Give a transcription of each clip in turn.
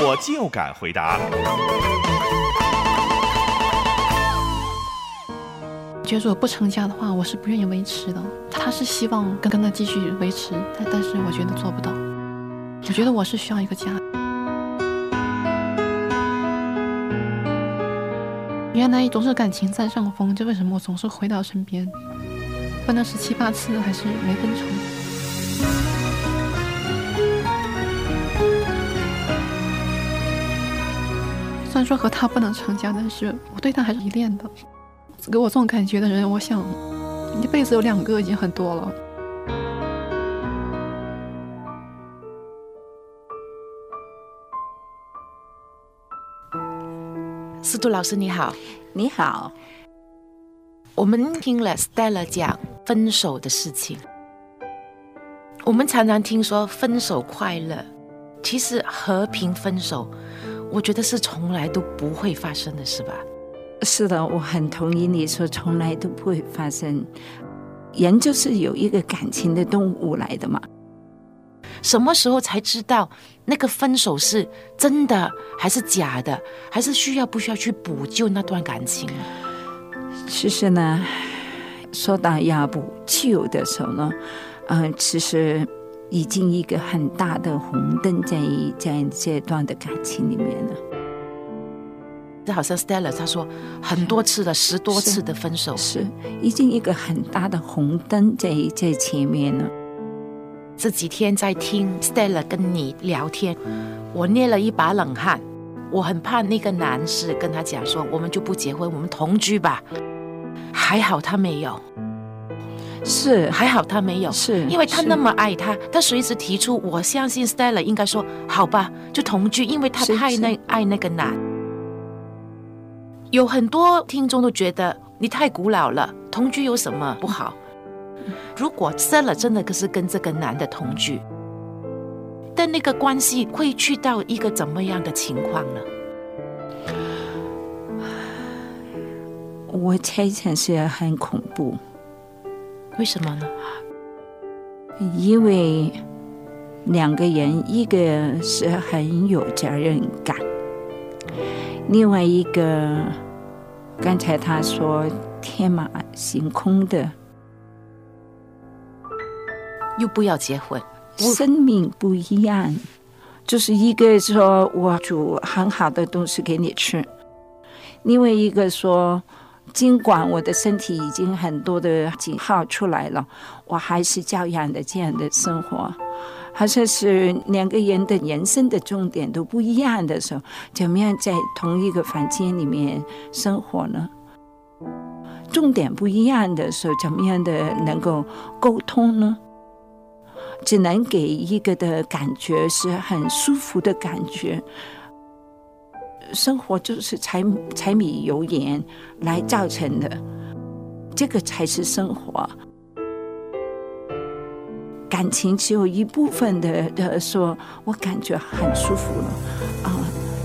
我就敢回答。觉得如果不成家的话，我是不愿意维持的。他是希望跟跟他继续维持，但但是我觉得做不到。我觉得我是需要一个家。原来总是感情占上风，这为什么我总是回到身边？分了十七八次，还是没分成。虽然说和他不能成家，但是我对他还是依恋的。给我这种感觉的人，我想一辈子有两个已经很多了。司徒老师你好，你好。我们听了 Stella 讲分手的事情，我们常常听说分手快乐，其实和平分手。我觉得是从来都不会发生的，是吧？是的，我很同意你说从来都不会发生。人就是有一个感情的动物来的嘛。什么时候才知道那个分手是真的还是假的？还是需要不需要去补救那段感情？其实呢，说到要补救的时候呢，嗯，其实。已经一个很大的红灯在在这段的感情里面了。这好像 Stella 他说很多次了，十多次的分手，是已经一个很大的红灯在在前面了。这几天在听 Stella 跟你聊天，我捏了一把冷汗。我很怕那个男士跟他讲说，我们就不结婚，我们同居吧。还好他没有。是还好他没有，是因为他那么爱他，他随时提出，我相信 Stella 应该说好吧，就同居，因为他太那爱那个男。有很多听众都觉得你太古老了，同居有什么不好？如果 Stella 真的可是跟这个男的同居，但那个关系会去到一个怎么样的情况呢？我猜想是很恐怖。为什么呢？因为两个人，一个是很有责任感，另外一个刚才他说天马行空的，又不要结婚，生命不一样，就是一个说我煮很好的东西给你吃，另外一个说。尽管我的身体已经很多的警号出来了，我还是照样的这样的生活。好像是两个人的人生的重点都不一样的时候，怎么样在同一个房间里面生活呢？重点不一样的时候，怎么样的能够沟通呢？只能给一个的感觉是很舒服的感觉。生活就是柴柴米油盐来造成的，这个才是生活。感情只有一部分的的说，我感觉很舒服了啊！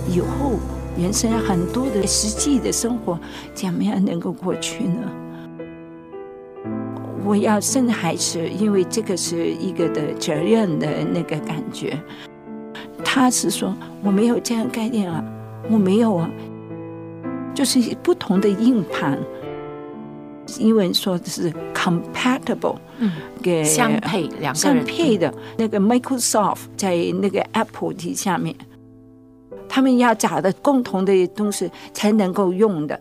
以后人生很多的实际的生活，怎么样能够过去呢？我要生孩子，因为这个是一个的责任的那个感觉。他是说我没有这样概念啊。我没有啊，就是不同的硬盘，英文说的是 compatible，嗯，给相配两个人相配的那个 Microsoft 在那个 Apple 底下面，他们要找的共同的东西才能够用的，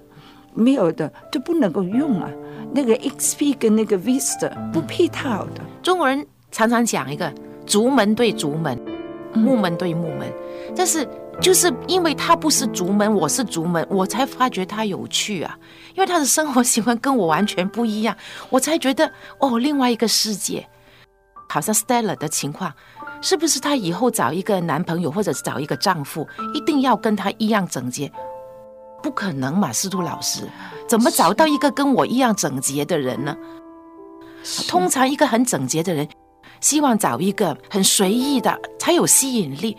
没有的就不能够用啊。那个 XP 跟那个 Vista 不配套的。中国人常常讲一个竹门对竹门，木门对木门，但是。就是因为他不是竹门，我是竹门，我才发觉他有趣啊。因为他的生活习惯跟我完全不一样，我才觉得哦，另外一个世界。好像 Stella 的情况，是不是她以后找一个男朋友或者是找一个丈夫，一定要跟她一样整洁？不可能嘛，司徒老师，怎么找到一个跟我一样整洁的人呢？通常一个很整洁的人，希望找一个很随意的才有吸引力。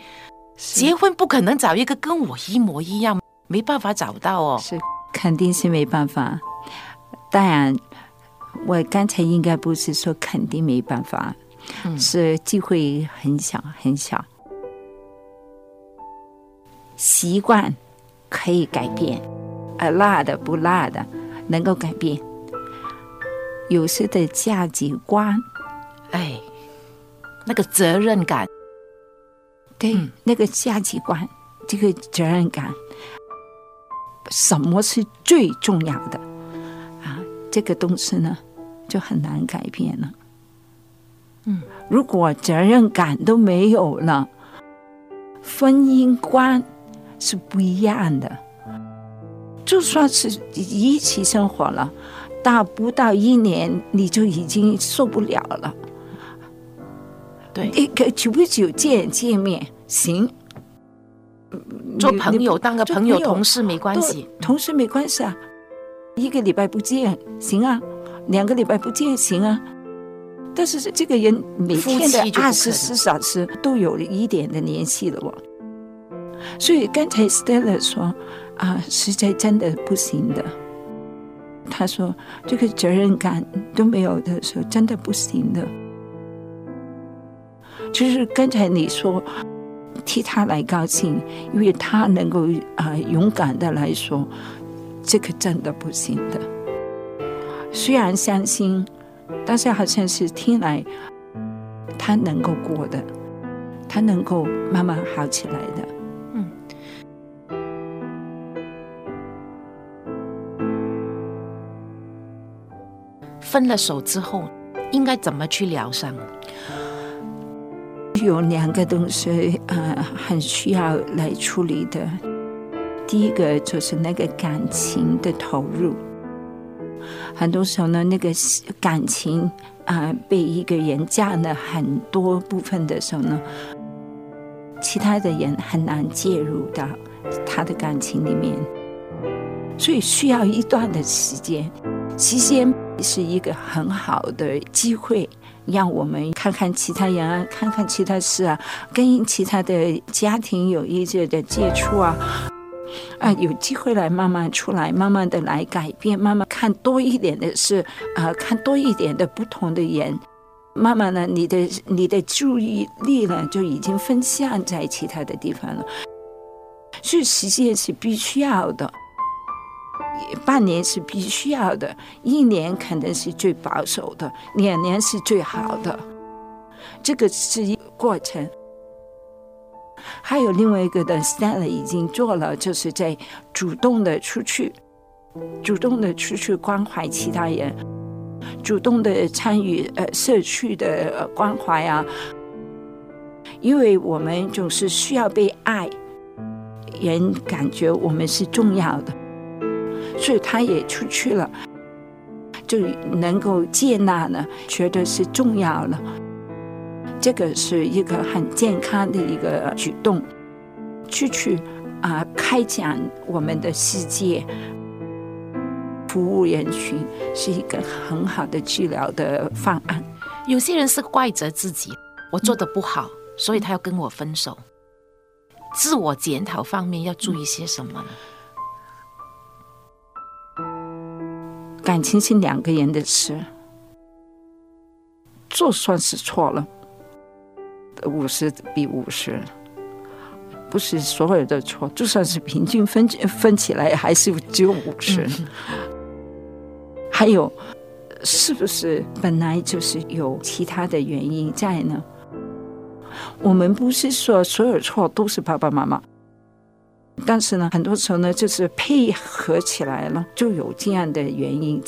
结婚不可能找一个跟我一模一样，没办法找到哦。是，肯定是没办法。当然，我刚才应该不是说肯定没办法，是机会很小很小。习惯可以改变，呃，辣的不辣的能够改变。有时的价值观，哎，那个责任感，对，那个价值观，这个责任感，什么是最重要的啊？这个东西呢，就很难改变了。嗯，如果责任感都没有了，婚姻观是不一样的。就算是一起生活了。到不到一年，你就已经受不了了。对，一个久不久见见面行，做朋友当个朋友，同事没关系，同事没关系啊。一个礼拜不见行啊，两个礼拜不见行啊。但是这个人每天的二十四小时都有一点的联系了哦。所以刚才 Stella 说啊，实在真的不行的。他说：“这个责任感都没有的时候，真的不行的。就是刚才你说替他来高兴，因为他能够啊勇敢的来说，这个真的不行的。虽然相信，但是好像是听来他能够过的，他能够慢慢好起来的。”嗯分了手之后，应该怎么去疗伤？有两个东西，呃，很需要来处理的。第一个就是那个感情的投入。很多时候呢，那个感情啊，被一个人占了很多部分的时候呢，其他的人很难介入到他的感情里面，所以需要一段的时间。期间是一个很好的机会，让我们看看其他人啊，看看其他事啊，跟其他的家庭有一些的接触啊，啊，有机会来慢慢出来，慢慢的来改变，慢慢看多一点的事啊，看多一点的不同的人，慢慢呢，你的你的注意力呢就已经分散在其他的地方了，所以时间是必须要的。半年是必须要的，一年肯定是最保守的，两年是最好的。这个是一个过程。还有另外一个的 Stella 已经做了，就是在主动的出去，主动的出去关怀其他人，主动的参与呃社区的关怀啊。因为我们总是需要被爱，人感觉我们是重要的。所以他也出去了，就能够接纳呢，觉得是重要了。这个是一个很健康的一个举动，出去啊，开展我们的世界，服务人群是一个很好的治疗的方案。有些人是怪责自己，我做的不好，所以他要跟我分手。自我检讨方面要注意些什么呢？感情是两个人的事，就算是错了，五十比五十，不是所有的错，就算是平均分分起来，还是只有五十。还有，是不是本来就是有其他的原因在呢？我们不是说所有错都是爸爸妈妈。但是呢，很多时候呢，就是配合起来了，就有这样的原因。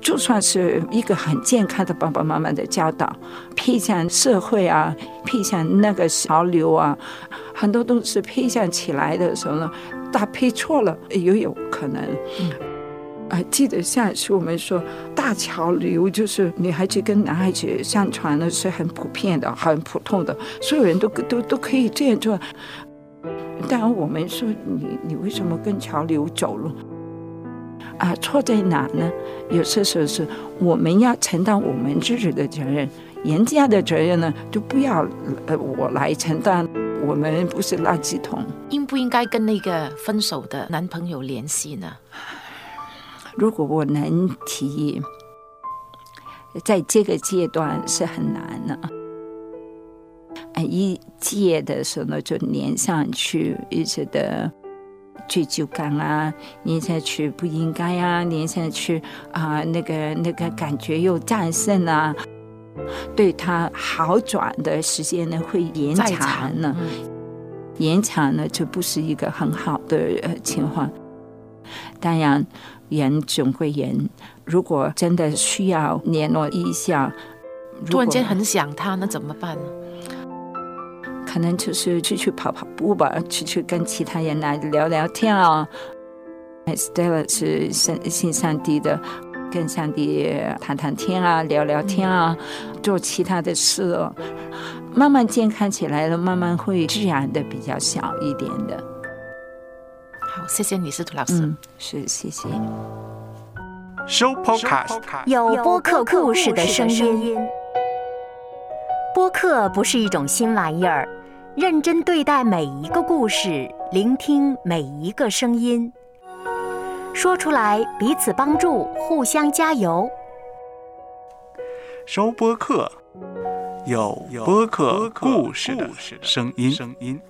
就算是一个很健康的爸爸妈妈的教导，配上社会啊，配上那个潮流啊，很多都是配上起来的时候呢，搭配错了也有可能。啊，记得上次我们说大潮流，就是女孩子跟男孩子上床呢是很普遍的、很普通的，所有人都都都可以这样做。当然，我们说你你为什么跟潮流走了？啊，错在哪呢？有些时候是我们要承担我们自己的责任，人家的责任呢就不要呃我来承担。我们不是垃圾桶。应不应该跟那个分手的男朋友联系呢？如果我能提，在这个阶段是很难的。啊，一届的时候呢，就粘上去一直的追究感啊，粘下去不应该啊，粘下去啊，那个那个感觉又战胜啊，对他好转的时间呢会延长呢，延长呢就不是一个很好的呃情况。当然。人总会人，如果真的需要联络一下，突然间很想他，那怎么办呢？可能就是出去跑跑步吧，出去跟其他人来聊聊天啊。Stella 是信信上帝的，跟上帝谈谈天啊，聊聊天啊，做其他的事，慢慢健康起来了，慢慢会自然的比较小一点的。好谢谢你，司徒老师。是，谢谢。收 Podcast，有播客故事的声音。播客不是一种新玩意儿，认真对待每一个故事，聆听每一个声音，说出来彼此帮助，互相加油。收播客，有播客故事的声音。